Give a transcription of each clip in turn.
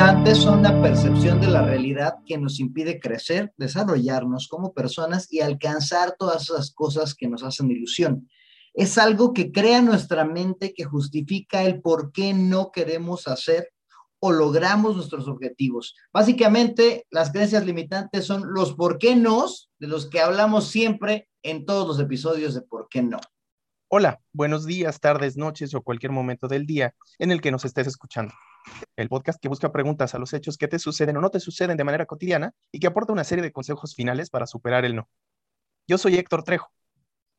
Limitantes son la percepción de la realidad que nos impide crecer, desarrollarnos como personas y alcanzar todas esas cosas que nos hacen ilusión. Es algo que crea nuestra mente que justifica el por qué no queremos hacer o logramos nuestros objetivos. Básicamente, las creencias limitantes son los por qué no de los que hablamos siempre en todos los episodios de por qué no. Hola, buenos días, tardes, noches o cualquier momento del día en el que nos estés escuchando. El podcast que busca preguntas a los hechos que te suceden o no te suceden de manera cotidiana y que aporta una serie de consejos finales para superar el no. Yo soy Héctor Trejo.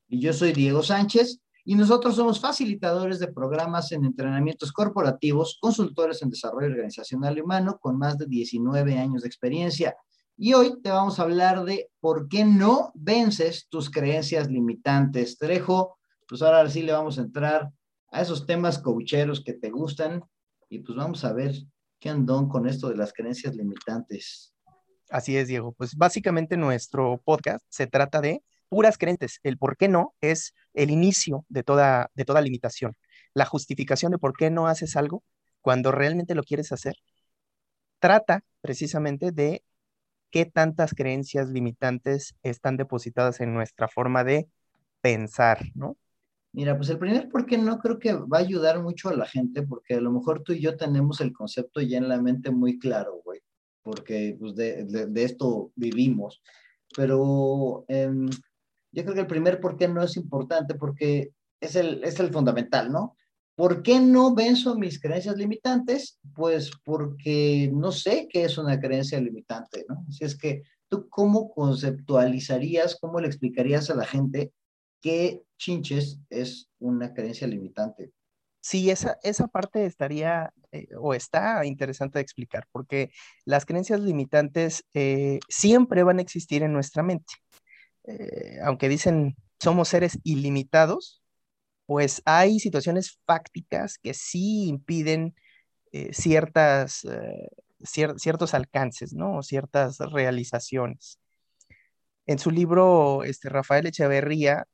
Y yo soy Diego Sánchez y nosotros somos facilitadores de programas en entrenamientos corporativos, consultores en desarrollo organizacional y humano con más de 19 años de experiencia. Y hoy te vamos a hablar de por qué no vences tus creencias limitantes. Trejo, pues ahora sí le vamos a entrar a esos temas coacheros que te gustan y pues vamos a ver qué andón con esto de las creencias limitantes. Así es, Diego. Pues básicamente nuestro podcast se trata de puras creencias. El por qué no es el inicio de toda, de toda limitación. La justificación de por qué no haces algo cuando realmente lo quieres hacer. Trata precisamente de qué tantas creencias limitantes están depositadas en nuestra forma de pensar, ¿no? Mira, pues el primer por qué no creo que va a ayudar mucho a la gente, porque a lo mejor tú y yo tenemos el concepto ya en la mente muy claro, güey, porque pues, de, de, esto vivimos. Pero em, yo creo que el primer por qué no es importante porque es el, es el fundamental, ¿no? ¿Por qué no venzo mis creencias limitantes? Pues porque no sé qué es una creencia limitante, ¿no? Así es que tú cómo conceptualizarías, cómo le explicarías a la gente qué chinches es una creencia limitante? Sí, esa, esa parte estaría eh, o está interesante de explicar, porque las creencias limitantes eh, siempre van a existir en nuestra mente. Eh, aunque dicen somos seres ilimitados, pues hay situaciones fácticas que sí impiden ciertas, ciertos alcances, ¿no? Ciertas realizaciones. En su libro, este, Rafael Echeverría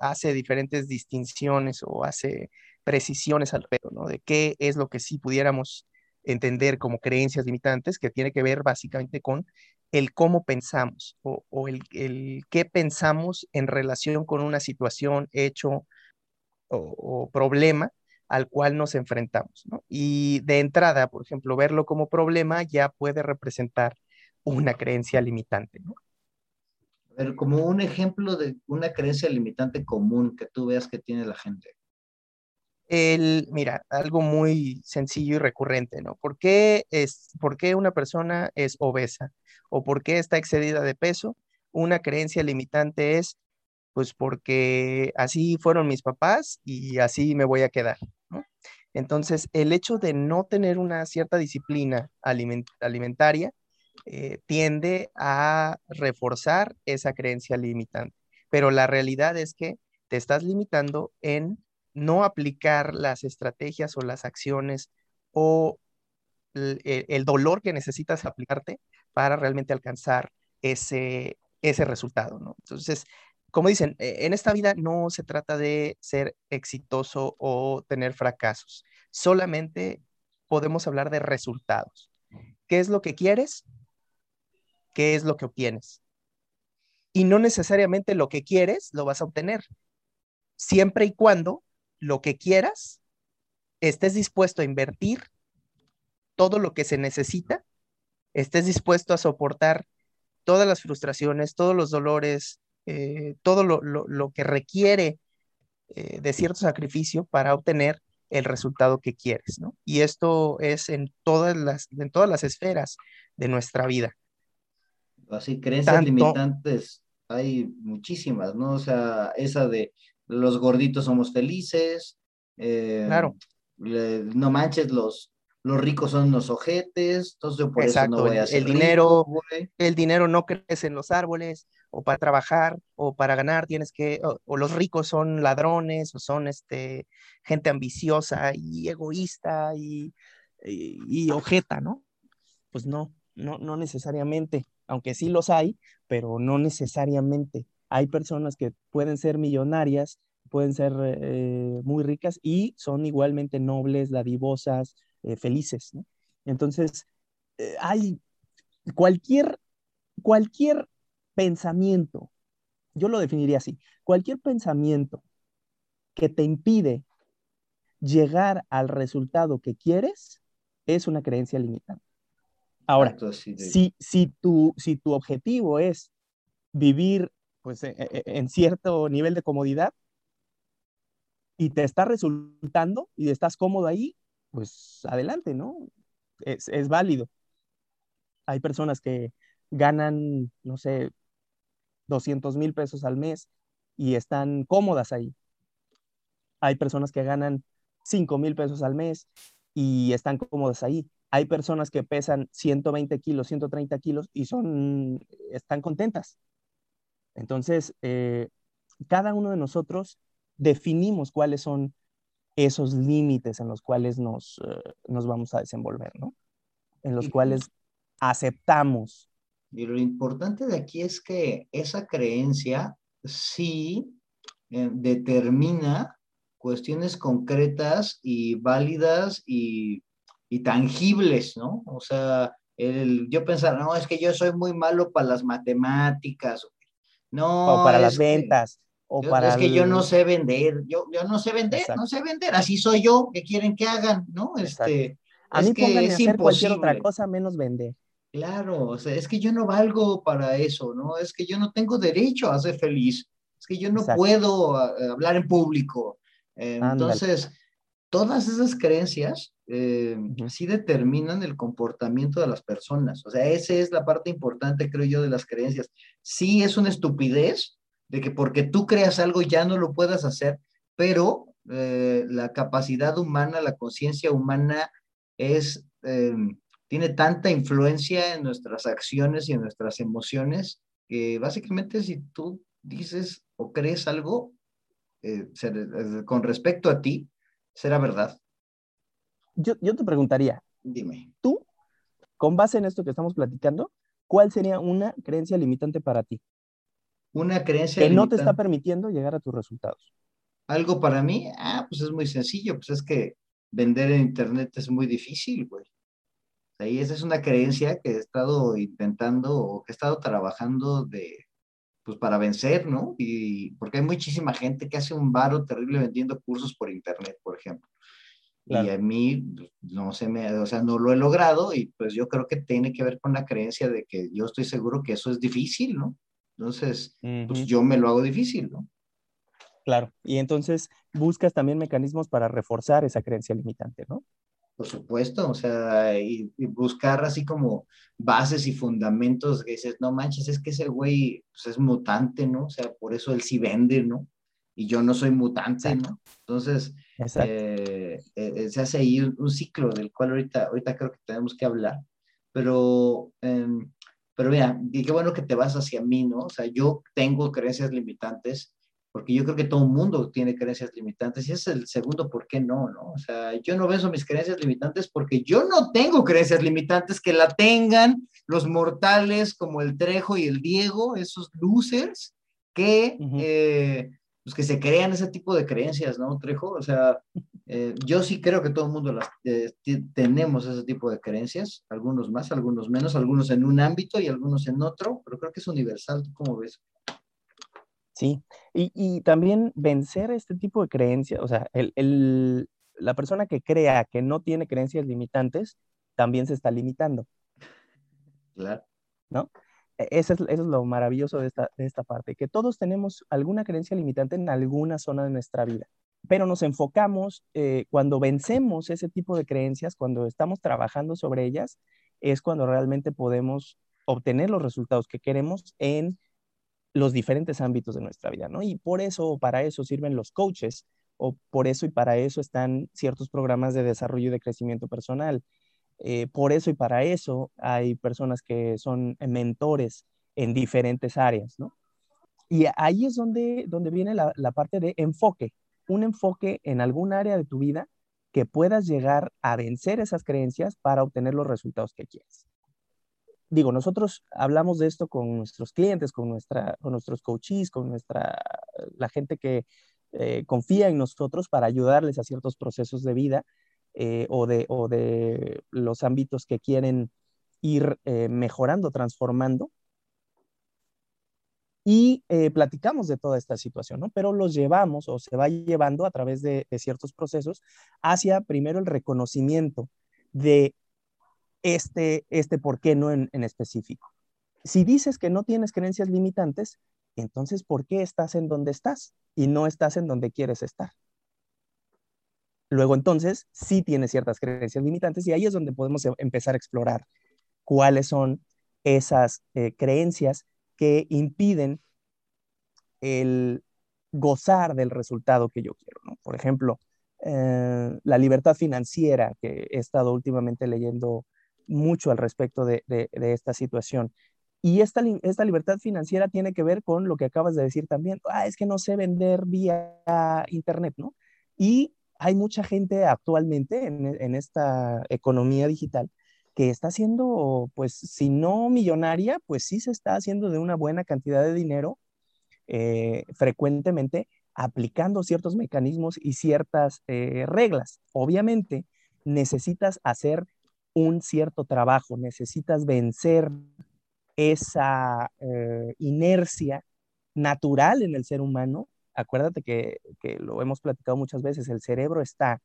hace diferentes distinciones o hace precisiones al respecto, ¿no? De qué es lo que sí pudiéramos entender como creencias limitantes, que tiene que ver básicamente con el cómo pensamos o, el, qué pensamos en relación con una situación, hecho o, problema al cual nos enfrentamos. Y de entrada, por ejemplo, verlo como problema ya puede representar una creencia limitante. ¿no? Pero como un ejemplo de una creencia limitante común que tú veas que tiene la gente. El, mira, algo muy sencillo y recurrente, ¿no? ¿Por qué, es, ¿Por qué una persona es obesa? ¿O por qué está excedida de peso? Una creencia limitante es, pues porque así fueron mis papás y así me voy a quedar. Entonces, el hecho de no tener una cierta disciplina alimentaria eh, tiende a reforzar esa creencia limitante. Pero la realidad es que te estás limitando en no aplicar las estrategias o las acciones o el, dolor que necesitas aplicarte para realmente alcanzar ese, ese resultado. Entonces, como dicen, e, en esta vida no se trata de ser exitoso o tener fracasos, solamente podemos hablar de resultados. ¿Qué es lo que quieres? ¿Qué es lo que obtienes? Y no necesariamente lo que quieres lo vas a obtener, siempre y cuando lo que quieras, estés dispuesto a invertir todo lo que se necesita, estés dispuesto a soportar todas las frustraciones, todos los dolores, eh, todo lo, que requiere eh, de cierto sacrificio para obtener el resultado que quieres, ¿no? Y esto es en todas las, en todas las esferas de nuestra vida. Así, creencias limitantes hay muchísimas, ¿no? O sea, esa de los gorditos somos felices. Eh, claro. no manches, los, los ricos son los ojetes, entonces por Exacto, eso no voy a el dinero, el dinero no crece en los árboles, o para trabajar, o para ganar tienes que, o, los ricos son ladrones, o son este, gente ambiciosa y egoísta y, y, ojeta, ¿no? Pues no, no, no necesariamente, aunque sí los hay, pero no necesariamente hay personas que pueden ser millonarias, pueden ser eh, muy ricas y son igualmente nobles, dadivosas, eh, felices. Entonces, eh, hay cualquier, cualquier pensamiento, yo lo definiría así, cualquier pensamiento que te impide llegar al resultado que quieres es una creencia limitante. Ahora, si, si, tu, si tu objetivo es vivir pues, e, e, en cierto nivel de comodidad y te está resultando y estás cómodo ahí, pues adelante, ¿no? Es, es válido. Hay personas que ganan, no sé, 200 mil pesos al mes y están cómodas ahí. Hay personas que ganan 5 mil pesos al mes y están cómodas ahí. Hay personas que pesan 120 kilos, 130 kilos y son, están contentas. Entonces, eh, cada uno de nosotros definimos cuáles son esos límites en los cuales nos, eh, nos vamos a desenvolver, ¿no? En los cuales aceptamos. Y lo importante de aquí es que esa creencia sí eh, determina cuestiones concretas y válidas y y tangibles, ¿no? O sea, el, yo pensaba, no, es que yo soy muy malo para las matemáticas, no. O para las ventas. O para es que yo no sé vender, yo, yo no sé vender, no sé vender, así soy yo, ¿qué quieren que hagan? ¿No? Este, a mí que es hacer cualquier otra cosa menos vender. Claro, o sea, es que yo no valgo para eso, ¿no? Es que yo no tengo derecho a ser feliz, es que yo no puedo hablar en público. entonces, todas esas creencias eh, sí determinan el comportamiento de las personas. O sea, esa es la parte importante, creo yo, de las creencias. Sí es una estupidez de que porque tú creas algo ya no lo puedas hacer, pero eh, la capacidad humana, la conciencia humana es, eh, tiene tanta influencia en nuestras acciones y en nuestras emociones que básicamente si tú dices o crees algo con respecto a ti, será verdad yo, te preguntaría, dime, tú, con base en esto que estamos platicando, ¿cuál sería una creencia limitante para ti? Una creencia que no te está permitiendo llegar a tus resultados. Algo para mí, ah, pues es muy sencillo, pues es que vender en internet es muy difícil, güey. Ahí esa es una creencia que he estado intentando o que he estado trabajando de, pues para vencer, ¿no? Y porque hay muchísima gente que hace un varo terrible vendiendo cursos por internet, por ejemplo. Y a mí pues, no se me, o sea, no lo he logrado y pues yo creo que tiene que ver con la creencia de que yo estoy seguro que eso es difícil, ¿no? Entonces, pues yo me lo hago difícil, ¿no? Claro, y entonces buscas también mecanismos para reforzar esa creencia limitante, ¿no? Por supuesto, o sea, y, buscar así como bases y fundamentos que dices, no manches, es que ese güey pues, es mutante, ¿no? O sea, por eso él sí vende, ¿no? Y yo no soy mutante, ¿no? Entonces, eh, eh, eh, se hace ahí un, ciclo del cual ahorita, ahorita creo que tenemos que hablar, pero, em, pero mira, y qué bueno que te vas hacia mí, ¿no? O sea, yo tengo creencias limitantes, porque yo creo que todo el mundo tiene creencias limitantes, y ese es el segundo por qué no, ¿no? O sea, yo no beso mis creencias limitantes porque yo no tengo creencias limitantes que la tengan los mortales como el Trejo y el Diego, esos losers, que pues que se crean ese tipo de creencias, ¿no, Trejo? O sea, eh, yo sí creo que todo el mundo las, eh, tenemos ese tipo de creencias, algunos más, algunos menos, algunos en un ámbito y algunos en otro, pero creo que es universal, ¿tú cómo ves? Sí, y, y también vencer este tipo de creencias, o sea, el, el, la persona que crea que no tiene creencias limitantes, también se está limitando. Claro. ¿No? E-, eso es, lo maravilloso de esta, parte, que todos tenemos alguna creencia limitante en alguna zona de nuestra vida, pero nos enfocamos eh, cuando vencemos ese tipo de creencias, cuando estamos trabajando sobre ellas, es cuando realmente podemos obtener los resultados que queremos en los diferentes ámbitos de nuestra vida, ¿no? Y por eso para eso sirven los coaches, o por eso y para eso están ciertos programas de desarrollo y de crecimiento personal. Eh, por eso y para eso hay personas que son mentores en diferentes áreas, ¿no? Y ahí es donde, donde viene la, la parte de enfoque, un enfoque en algún área de tu vida que puedas llegar a vencer esas creencias para obtener los resultados que quieres. Digo, nosotros hablamos de esto con nuestros clientes, con, nuestra, con nuestros coaches, con nuestra, la gente que eh, confía en nosotros para ayudarles a ciertos procesos de vida eh, o, de, o de los ámbitos que quieren ir eh, mejorando, transformando. Y eh, platicamos de toda esta situación, ¿no? Pero los llevamos o se va llevando a través de, ciertos procesos hacia primero el reconocimiento de este, este por qué no en, en específico. Si dices que no tienes creencias limitantes, entonces ¿por qué estás en donde estás y no estás en donde quieres estar? Luego entonces sí tienes ciertas creencias limitantes y ahí es donde podemos em, empezar a explorar cuáles son esas eh, creencias que impiden el gozar del resultado que yo quiero. Por ejemplo, eh, la libertad financiera, que he estado últimamente leyendo mucho al respecto de, esta situación. Y esta, esta, libertad financiera tiene que ver con lo que acabas de decir también. Ah, es que no sé vender vía Internet, ¿no? Y hay mucha gente actualmente en, esta economía digital que está haciendo, pues, si no millonaria, pues sí se está haciendo de una buena cantidad de dinero eh, frecuentemente aplicando ciertos mecanismos y ciertas eh, reglas. Obviamente, necesitas hacer un cierto trabajo, necesitas vencer esa eh, inercia natural en el ser humano acuérdate que, lo hemos platicado muchas veces, el cerebro está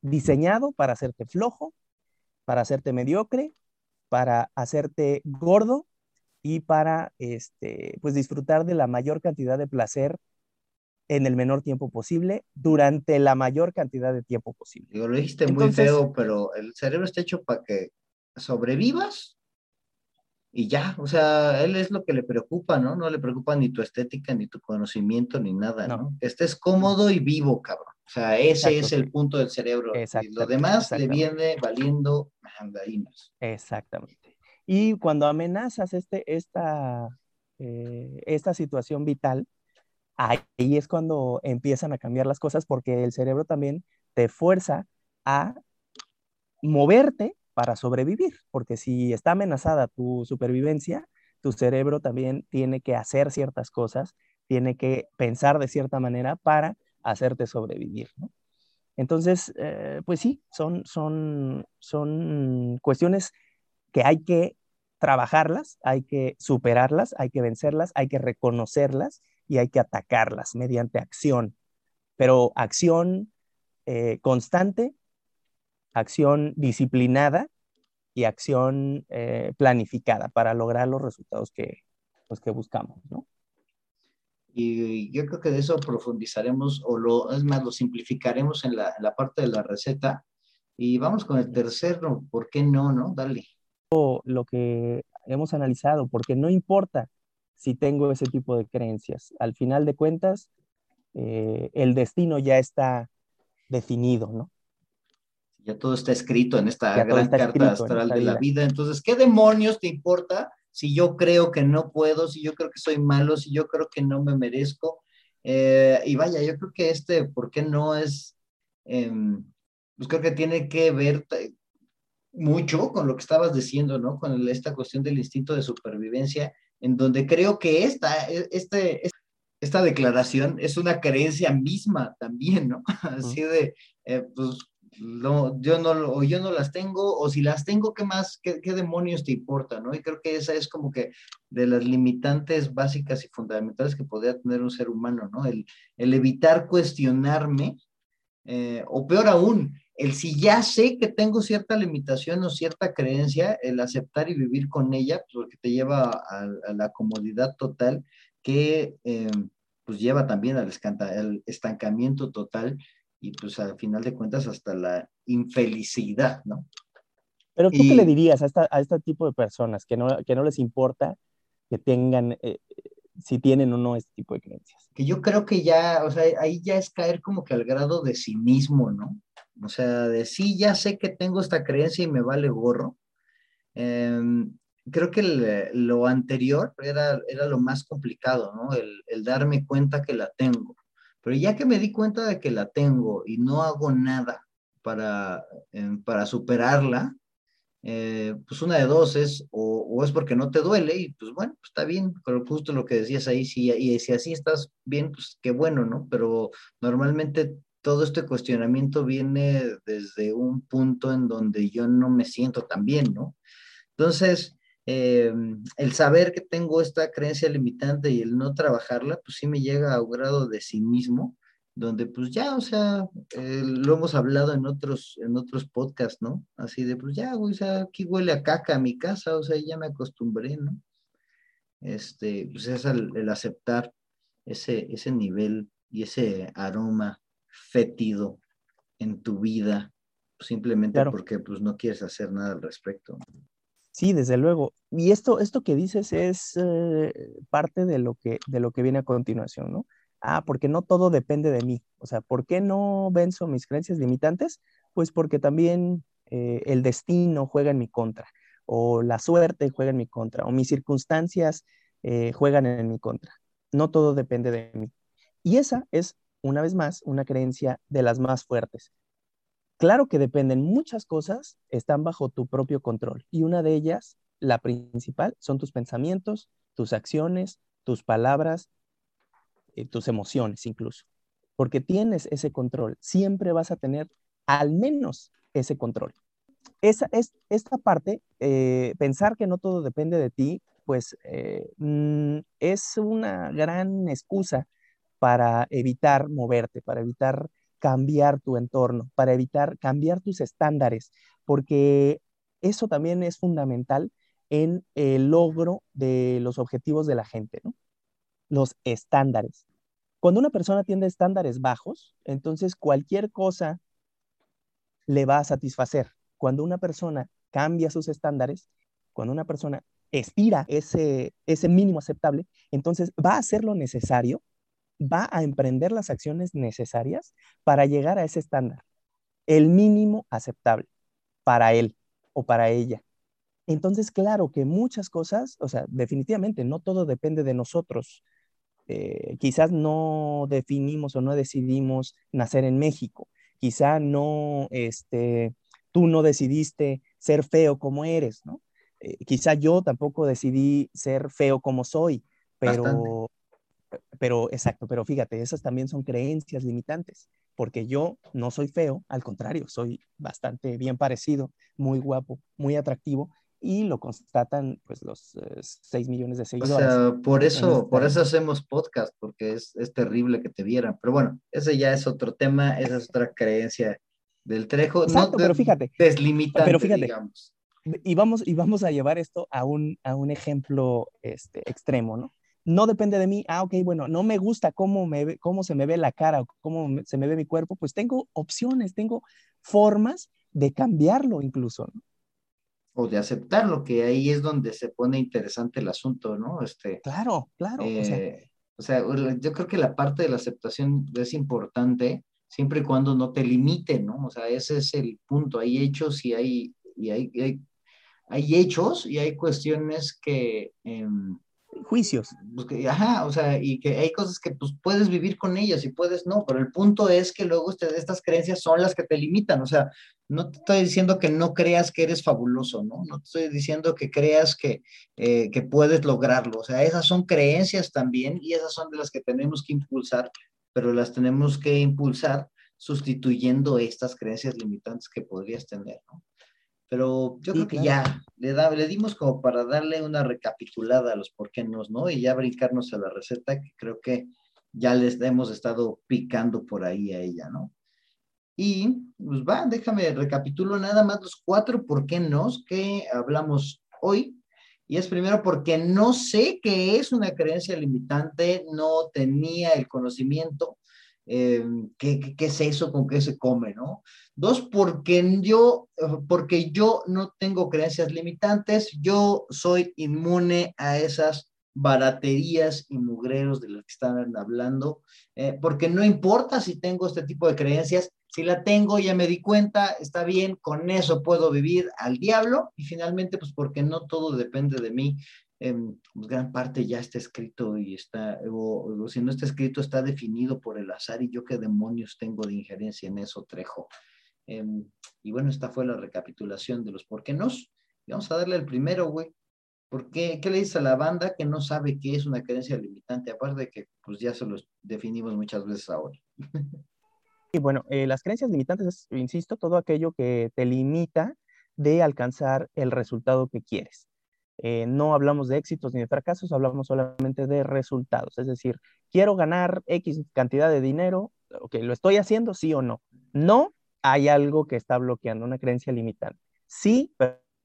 diseñado para hacerte flojo, para hacerte mediocre, para hacerte gordo y para este, pues disfrutar de la mayor cantidad de placer en el menor tiempo posible durante la mayor cantidad de tiempo posible. lo dijiste muy feo, pero el cerebro está hecho para que sobrevivas y ya, o sea, él es lo que le preocupa, ¿no? No le preocupa ni tu estética, ni tu conocimiento, ni nada, ¿no? Que estés cómodo y vivo, cabrón. O sea, ese es el punto del cerebro. Y lo demás le viene valiendo mandarinas. Exactamente. Y cuando amenazas este, esta, eh, esta situación vital, ahí es cuando empiezan a cambiar las cosas porque el cerebro también te fuerza a moverte para sobrevivir, porque si está amenazada tu supervivencia, tu cerebro también tiene que hacer ciertas cosas, tiene que pensar de cierta manera para hacerte sobrevivir. Entonces, eh, pues sí, son, son, son cuestiones que hay que trabajarlas, hay que superarlas, hay que vencerlas, hay que reconocerlas y hay que atacarlas mediante acción, pero acción eh, constante acción disciplinada y acción eh, planificada para lograr los resultados que, pues, que buscamos, ¿no? Y yo creo que de eso profundizaremos, o lo, es más, lo simplificaremos en la, la parte de la receta. Y vamos con el tercero, ¿por qué no, no? Dale. Lo que hemos analizado, porque no importa si tengo ese tipo de creencias. Al final de cuentas, eh, el destino ya está definido, ¿no? Ya todo está escrito en esta gran carta astral de la vida. Entonces, ¿qué demonios te importa si yo creo que no puedo, si yo creo que soy malo, si yo creo que no me merezco? Eh, y vaya, yo creo que este, ¿por qué no es? Em, pues creo que tiene que ver mucho con lo que estabas diciendo, ¿no? Con esta cuestión del instinto de supervivencia, en donde creo que esta, e, este, esta declaración es una creencia misma también, ¿no? Así de, eh, pues no, yo no, o yo no las tengo, o si las tengo, ¿qué más, qué, demonios te importa, no? Y creo que esa es como que de las limitantes básicas y fundamentales que podría tener un ser humano, ¿no? El, evitar cuestionarme, eh, o peor aún, el si ya sé que tengo cierta limitación o cierta creencia, el aceptar y vivir con ella, pues, porque te lleva a, la comodidad total que... Eh, pues lleva también al estancamiento total y pues al final de cuentas hasta la infelicidad, ¿no? Pero tú qué le dirías a, esta, a este tipo de personas que no, que no les importa que tengan, eh, si tienen o no este tipo de creencias? Que yo creo que ya, o sea, ahí ya es caer como que al grado de sí mismo, ¿no? O sea, de sí, ya sé que tengo esta creencia y me vale gorro. Em, creo que lo anterior era, era lo más complicado, ¿no? El, el darme cuenta que la tengo. Pero ya que me di cuenta de que la tengo y no hago nada para, em, para superarla, eh, pues una de dos es, o, es porque no te duele, y pues bueno, pues está bien, pero justo lo que decías ahí, si, y si así estás bien, pues qué bueno, ¿no? Pero normalmente todo este cuestionamiento viene desde un punto en donde yo no me siento tan bien, ¿no? Entonces, eh, el saber que tengo esta creencia limitante y el no trabajarla, pues sí me llega a un grado de sí mismo, donde pues ya, o sea, eh, lo hemos hablado en otros, en otros podcasts, ¿no? Así de, pues ya, güey, o sea, aquí huele a caca a mi casa, o sea, ya me acostumbré, ¿no? Este, pues es el, aceptar ese, ese nivel y ese aroma fétido en tu vida, simplemente porque pues no quieres hacer nada al respecto. Sí, desde luego. Y esto, esto que dices es eh, parte de lo, que, de lo que viene a continuación, ¿no? Ah, porque no todo depende de mí. O sea, ¿por qué no venzo mis creencias limitantes? Pues porque también eh, el destino juega en mi contra, o la suerte juega en mi contra, o mis circunstancias eh, juegan en mi contra. No todo depende de mí. Y esa es, una vez más, una creencia de las más fuertes. Claro que dependen muchas cosas, están bajo tu propio control. Y una de ellas, la principal, son tus pensamientos, tus acciones, tus palabras, eh, tus emociones incluso. Porque tienes ese control, siempre vas a tener al menos ese control. Esa, es, esta parte, eh, pensar que no todo depende de ti, pues eh, mm, es una gran excusa para evitar moverte, para evitar cambiar tu entorno, para evitar cambiar tus estándares, porque eso también es fundamental en el logro de los objetivos de la gente, ¿no? Los estándares. Cuando una persona tiene estándares bajos, entonces cualquier cosa le va a satisfacer. Cuando una persona cambia sus estándares, cuando una persona estira ese, ese mínimo aceptable, entonces va a hacer lo necesario va a emprender las acciones necesarias para llegar a ese estándar, el mínimo aceptable para él o para ella. Entonces, claro que muchas cosas, o sea, definitivamente no todo depende de nosotros. Eh, quizás no definimos o no decidimos nacer en México. Quizá no, este, tú no decidiste ser feo como eres, ¿no? Eh, quizá yo tampoco decidí ser feo como soy, pero, pero exacto, pero fíjate, esas también son creencias limitantes, porque yo no soy feo, al contrario, soy bastante bien parecido, muy guapo, muy atractivo, y lo constatan pues los 6 eh, millones de seguidores. O sea, por eso, por eso hacemos podcast, porque es, es, terrible que te vieran. Pero bueno, ese ya es otro tema, esa es otra creencia del Trejo. Exacto, no pero fíjate. Deslimitante, pero fíjate, digamos. Y vamos, y vamos a llevar esto a un, a un ejemplo este, extremo, ¿no? No depende de mí, ah, ok, bueno, no me gusta cómo, me cómo se me ve la cara o cómo se me ve mi cuerpo, pues tengo opciones, tengo formas de cambiarlo incluso. ¿no? O de aceptarlo, que ahí es donde se pone interesante el asunto, ¿no? Este, claro, claro. o, sea, eh, yo creo que la parte de la aceptación es importante siempre y cuando no te limite, ¿no? O sea, ese es el punto. Hay hechos y hay, y hay, hay, hechos y hay cuestiones que... Em, juicios. Pues ajá, o sea, y que hay cosas que pues puedes vivir con ellas y puedes no, pero el punto es que luego este, estas creencias son las que te limitan, o sea, no te estoy diciendo que no creas que eres fabuloso, ¿no? No te estoy diciendo que creas que, eh, que puedes lograrlo, o sea, esas son creencias también y esas son de las que tenemos que impulsar, pero las tenemos que impulsar sustituyendo estas creencias limitantes que podrías tener, ¿no? Pero yo creo que ya le, da, le dimos como para darle una recapitulada a los por qué no, ¿no? Y ya brincarnos a la receta que creo que ya les hemos estado picando por ahí a ella, ¿no? Y pues va, déjame recapitulo nada más los cuatro por qué no que hablamos hoy. Y es primero porque no sé qué es una creencia limitante, no tenía el conocimiento, eh, ¿qué, qué, es eso, con qué se come, ¿no? Dos, porque yo, porque yo no tengo creencias limitantes, yo soy inmune a esas baraterías y mugreros de las que están hablando, eh, porque no importa si tengo este tipo de creencias, si la tengo, ya me di cuenta, está bien, con eso puedo vivir al diablo y finalmente, pues porque no todo depende de mí, pues gran parte ya está escrito y está, o, si no está escrito, está definido por el azar y yo qué demonios tengo de injerencia en eso, Trejo. Em, y bueno, esta fue la recapitulación de los por qué no. Vamos a darle el primero, güey. ¿Por qué? ¿Qué le dice a la banda que no sabe qué es una creencia limitante? Aparte de que pues ya se los definimos muchas veces ahora. Y bueno, eh, las creencias limitantes es, insisto, todo aquello que te limita de alcanzar el resultado que quieres. Eh, no hablamos de éxitos ni de fracasos, hablamos solamente de resultados. Es decir, quiero ganar X cantidad de dinero, ok, ¿lo estoy haciendo sí o no? No, hay algo que está bloqueando, una creencia limitante. Sí,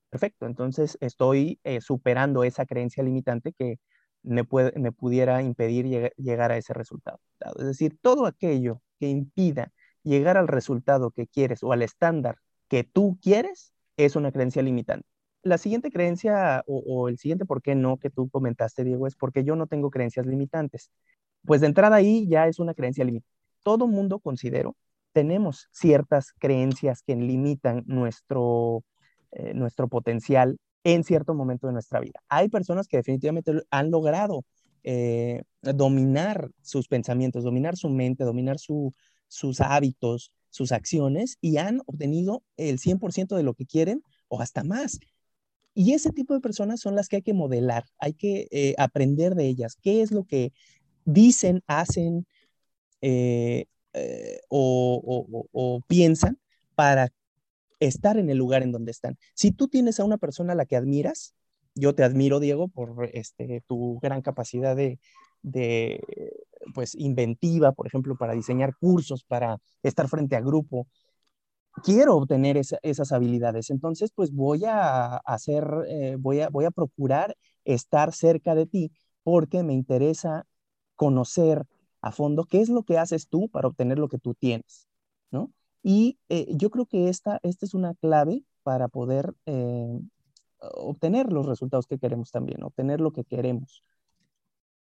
perfecto, entonces estoy eh, superando esa creencia limitante que me, pudiera impedir llegar a ese resultado. Es decir, todo aquello que impida llegar al resultado que quieres o al estándar que tú quieres es una creencia limitante. La siguiente creencia o, el siguiente por qué no que tú comentaste, Diego, es porque yo no tengo creencias limitantes. Pues de entrada ahí ya es una creencia limitante. Todo mundo, considero, tenemos ciertas creencias que limitan nuestro, eh, nuestro potencial en cierto momento de nuestra vida. Hay personas que definitivamente han logrado eh, dominar sus pensamientos, dominar su mente, dominar sus hábitos, sus acciones y han obtenido el 100% de lo que quieren o hasta más. Y ese tipo de personas son las que hay que modelar, hay que eh, aprender de ellas, qué es lo que dicen, hacen eh, eh, o, piensan para estar en el lugar en donde están. Si tú tienes a una persona a la que admiras, yo te admiro, Diego, por este, tu gran capacidad de, de, pues, inventiva, por ejemplo, para diseñar cursos, para estar frente a grupo. Quiero obtener esas habilidades, entonces, pues voy a hacer, eh, voy, a, voy a procurar estar cerca de ti porque me interesa conocer a fondo qué es lo que haces tú para obtener lo que tú tienes, ¿no? Y eh, yo creo que esta, esta es una clave para poder eh, obtener los resultados que queremos también, obtener lo que queremos.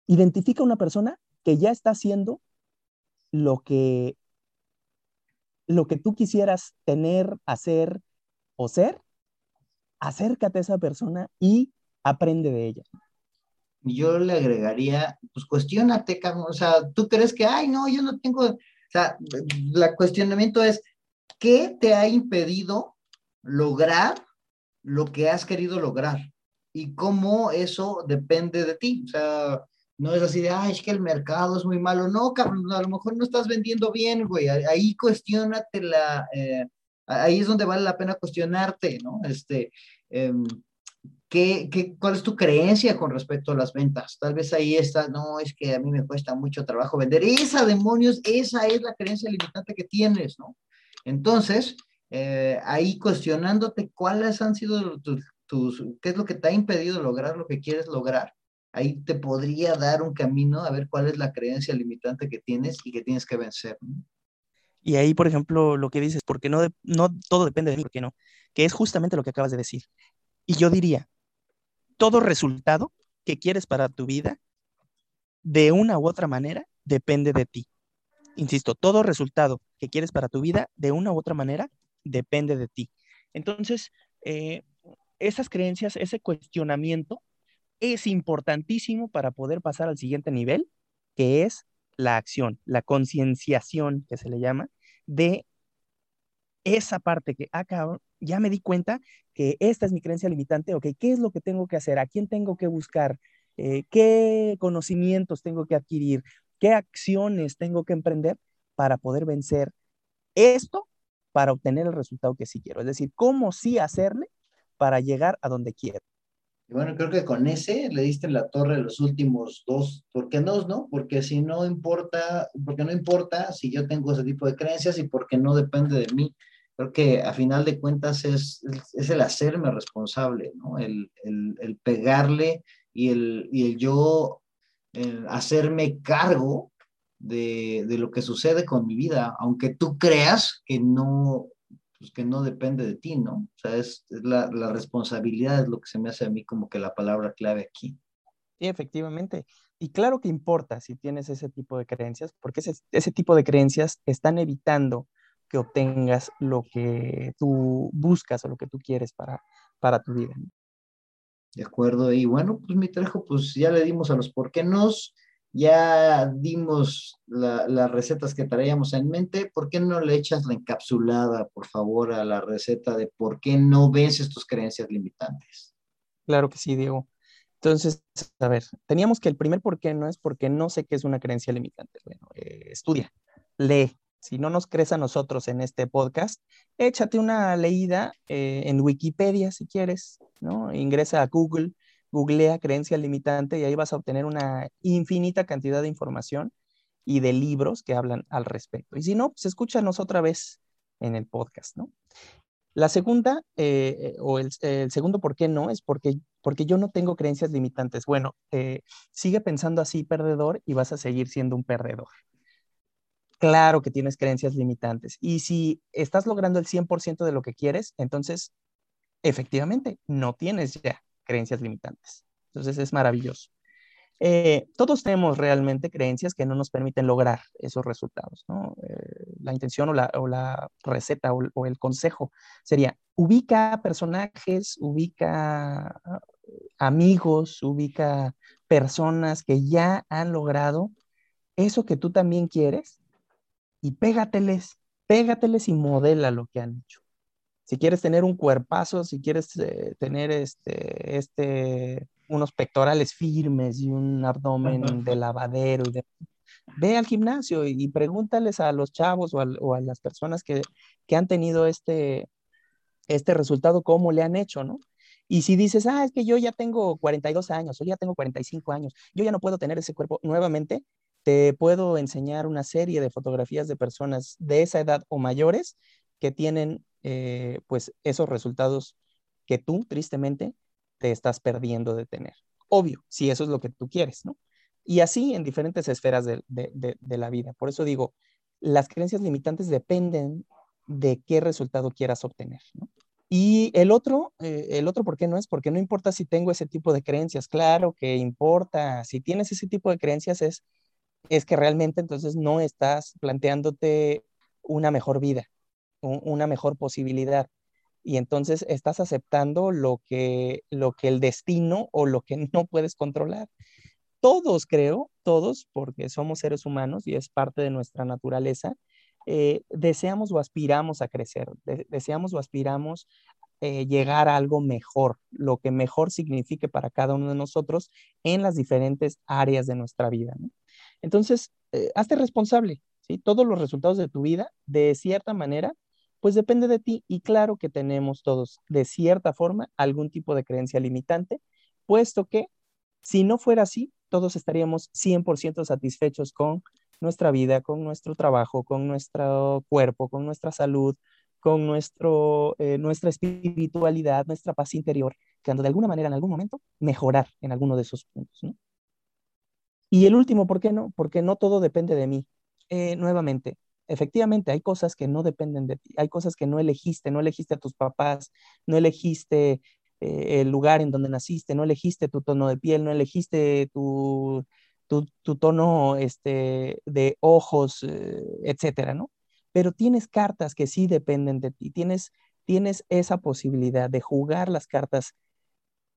Identifica una persona que ya está haciendo lo que, lo que tú quisieras tener, hacer o ser. Acércate a esa persona y aprende de ella. Yo le agregaría, pues cuestionate, o sea, tú crees que, ay, no, yo no tengo, o sea, el cuestionamiento es, ¿qué te ha impedido lograr lo que has querido lograr? Y cómo eso depende de ti. O sea, no es así de, ay, es que el mercado es muy malo. No, cabrón, a lo mejor no estás vendiendo bien, güey. Ahí cuestionate la, eh, ahí es donde vale la pena cuestionarte, ¿no? Este, em, ¿qué, qué, cuál es tu creencia con respecto a las ventas? Tal vez ahí está, no, es que a mí me cuesta mucho trabajo vender. Esa, demonios, esa es la creencia limitante que tienes, ¿no? Entonces, eh, ahí cuestionándote cuáles han sido tus, tus, qué es lo que te ha impedido lograr lo que quieres lograr ahí te podría dar un camino a ver cuál es la creencia limitante que tienes y que tienes que vencer. Y ahí, por ejemplo, lo que dices, porque no, no todo depende de mí, ¿por qué no? Que es justamente lo que acabas de decir. Y yo diría, todo resultado que quieres para tu vida, de una u otra manera, depende de ti. Insisto, todo resultado que quieres para tu vida, de una u otra manera, depende de ti. Entonces, eh, esas creencias, ese cuestionamiento, es importantísimo para poder pasar al siguiente nivel, que es la acción, la concienciación que se le llama, de esa parte que, ah, ya me di cuenta que esta es mi creencia limitante, ok, ¿qué es lo que tengo que hacer? ¿A quién tengo que buscar? Eh, ¿Qué conocimientos tengo que adquirir? ¿Qué acciones tengo que emprender para poder vencer esto, para obtener el resultado que sí quiero? Es decir, ¿cómo sí hacerle para llegar a donde quiero? Y bueno, creo que con ese le diste la torre los últimos dos, ¿por qué dos, no? Porque si no importa, porque no importa si yo tengo ese tipo de creencias y porque no depende de mí. Creo que a final de cuentas es, es el hacerme responsable, ¿no? El, el, el pegarle y el, y el yo hacerme cargo de, de, lo que sucede con mi vida, aunque tú creas que no, pues, que no depende de ti, ¿no? O sea, es, la, la, responsabilidad es lo que se me hace a mí como que la palabra clave aquí. Sí, efectivamente. Y claro que importa si tienes ese tipo de creencias, porque ese, ese tipo de creencias están evitando que obtengas lo que tú buscas o lo que tú quieres para, para tu vida. De acuerdo. Y bueno, pues mi trajo, pues ya le dimos a los por qué nos ya dimos las recetas que traíamos en mente. ¿Por qué no le echas la encapsulada, por favor, a la receta de por qué no vences tus creencias limitantes? Claro que sí, Diego. Entonces, a ver, teníamos que el primer por qué no es porque no sé qué es una creencia limitante. Bueno, eh, estudia, lee, si no nos crees a nosotros en este podcast, échate una leída eh, en Wikipedia si quieres, ¿no? Ingresa a Google, googlea creencia limitante y ahí vas a obtener una infinita cantidad de información y de libros que hablan al respecto. Y si no, pues escúchanos otra vez en el podcast, ¿no? La segunda, eh, eh, o el, segundo por qué no, es porque, porque yo no tengo creencias limitantes. Bueno, sigue pensando así, perdedor, y vas a seguir siendo un perdedor. Claro que tienes creencias limitantes. Y si estás logrando el 100% de lo que quieres, entonces, efectivamente, no tienes ya creencias limitantes. Entonces es maravilloso. Eh, todos tenemos realmente creencias que no nos permiten lograr esos resultados. Eh, la intención o la, receta o, el consejo sería, ubica personajes, ubica ah, amigos, ubica personas que ya han logrado eso que tú también quieres y pégateles, pégateles y modela lo que han hecho. Si quieres tener un cuerpazo, si quieres eh, tener este, este unos pectorales firmes y un abdomen de lavadero. Ve al gimnasio y, pregúntales a los chavos o a, las personas que, han tenido este, este resultado, cómo le han hecho, ¿no? Y si dices, ah, es que yo ya tengo 42 años o ya tengo 45 años, yo ya no puedo tener ese cuerpo nuevamente, te puedo enseñar una serie de fotografías de personas de esa edad o mayores tienen eh, pues esos resultados que tú, tristemente, te estás perdiendo de tener. Obvio, si eso es lo que tú quieres, ¿no? Y así en diferentes esferas de, la vida. Por eso digo, las creencias limitantes dependen de qué resultado quieras obtener, ¿no? Y el otro, eh, el otro, ¿por qué no es? Porque no importa si tengo ese tipo de creencias, claro que importa. Si tienes ese tipo de creencias es, es que realmente entonces no estás planteándote una mejor vida, una mejor posibilidad y entonces estás aceptando lo que, lo que el destino o lo que no puedes controlar. Todos, creo, todos, porque somos seres humanos y es parte de nuestra naturaleza, eh, deseamos o aspiramos a crecer, deseamos o aspiramos eh, llegar a algo mejor, lo que mejor signifique para cada uno de nosotros en las diferentes áreas de nuestra vida. Entonces, eh, hazte responsable, ¿sí? Todos los resultados de tu vida, de cierta manera, pues depende de ti y claro que tenemos todos, de cierta forma, algún tipo de creencia limitante, puesto que si no fuera así, todos estaríamos 100% satisfechos con nuestra vida, con nuestro trabajo, con nuestro cuerpo, con nuestra salud, con nuestro, eh, nuestra espiritualidad, nuestra paz interior, creando de alguna manera en algún momento mejorar en alguno de esos puntos. Y el último, ¿por qué no? Porque no todo depende de mí. Eh, nuevamente, efectivamente hay cosas que no dependen de ti, hay cosas que no elegiste, no elegiste a tus papás, no elegiste eh, el lugar en donde naciste, no elegiste tu tono de piel, no elegiste tu, tu, tono este, de ojos, eh, etcétera, ¿no? Pero tienes cartas que sí dependen de ti, tienes, tienes esa posibilidad de jugar las cartas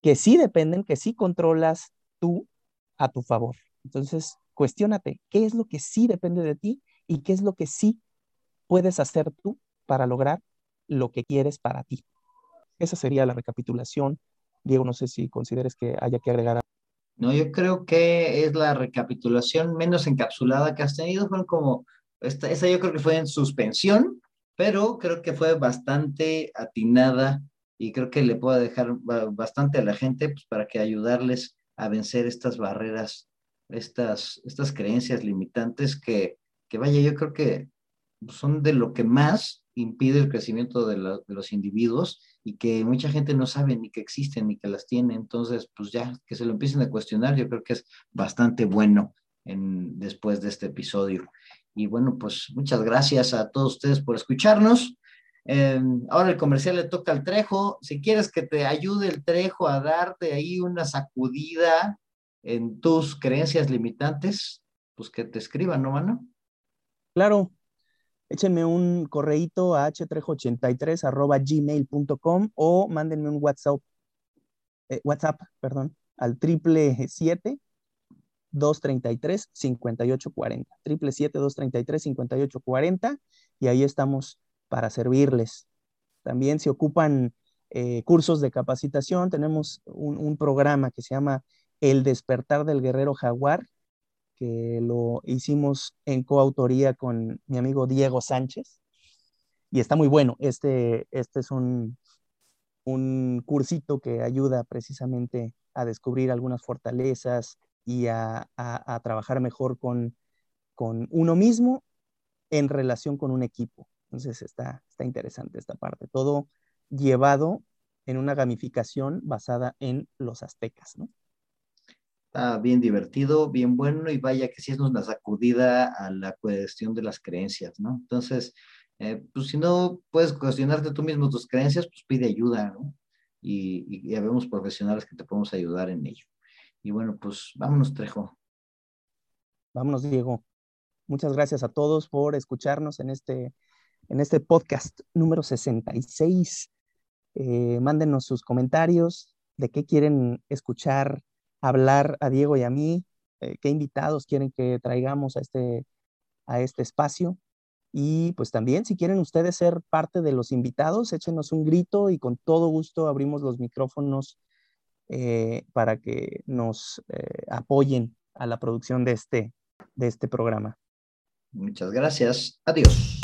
que sí dependen, que sí controlas tú a tu favor. Entonces, cuestiónate, ¿qué es lo que sí depende de ti y qué es lo que sí puedes hacer tú para lograr lo que quieres para ti. Esa sería la recapitulación. Diego, no sé si consideres que haya que agregar. No, yo creo que es la recapitulación menos encapsulada que has tenido. Fueron como, esta, esa yo creo que fue en suspensión, pero creo que fue bastante atinada y creo que le puedo dejar bastante a la gente pues, para que ayudarles a vencer estas barreras, estas, estas creencias limitantes que que vaya, yo creo que son de lo que más impide el crecimiento de, los individuos y que mucha gente no sabe ni que existen ni que las tiene. Entonces, pues ya que se lo empiecen a cuestionar, yo creo que es bastante bueno en, después de este episodio. Y bueno, pues muchas gracias a todos ustedes por escucharnos. Em, ahora el comercial le toca al Trejo. Si quieres que te ayude el Trejo a darte ahí una sacudida en tus creencias limitantes, pues que te escriban, ¿no, mano? Claro, échenme un correíto a h383 arroba gmail.com o mándenme un WhatsApp, eh, WhatsApp, perdón, al triple 7 233 5840. Triple 7 233 5840 y ahí estamos para servirles. También se ocupan eh, cursos de capacitación, tenemos un programa que se llama El despertar del guerrero jaguar, que lo hicimos en coautoría con mi amigo Diego Sánchez. Y está muy bueno. Este, este es un, un cursito que ayuda precisamente a descubrir algunas fortalezas y a, trabajar mejor con, con, uno mismo en relación con un equipo. Entonces está, está interesante esta parte. Todo llevado en una gamificación basada en los aztecas, ¿no? Bien divertido, bien bueno y vaya que sí es una sacudida a la cuestión de las creencias, ¿no? Entonces, eh, pues si no puedes cuestionarte tú mismo tus creencias, pues pide ayuda, ¿no? Y, y, ya vemos profesionales que te podemos ayudar en ello. Y bueno, pues vámonos, Trejo. Vámonos, Diego. Muchas gracias a todos por escucharnos en este, en este podcast número 66. Eh, mándenos sus comentarios de qué quieren escuchar, hablar a Diego y a mí, eh, qué invitados quieren que traigamos a este, a este espacio. Y pues también, si quieren ustedes ser parte de los invitados, échenos un grito y con todo gusto abrimos los micrófonos eh, para que nos eh, apoyen a la producción de este, de este programa. Muchas gracias. Adiós.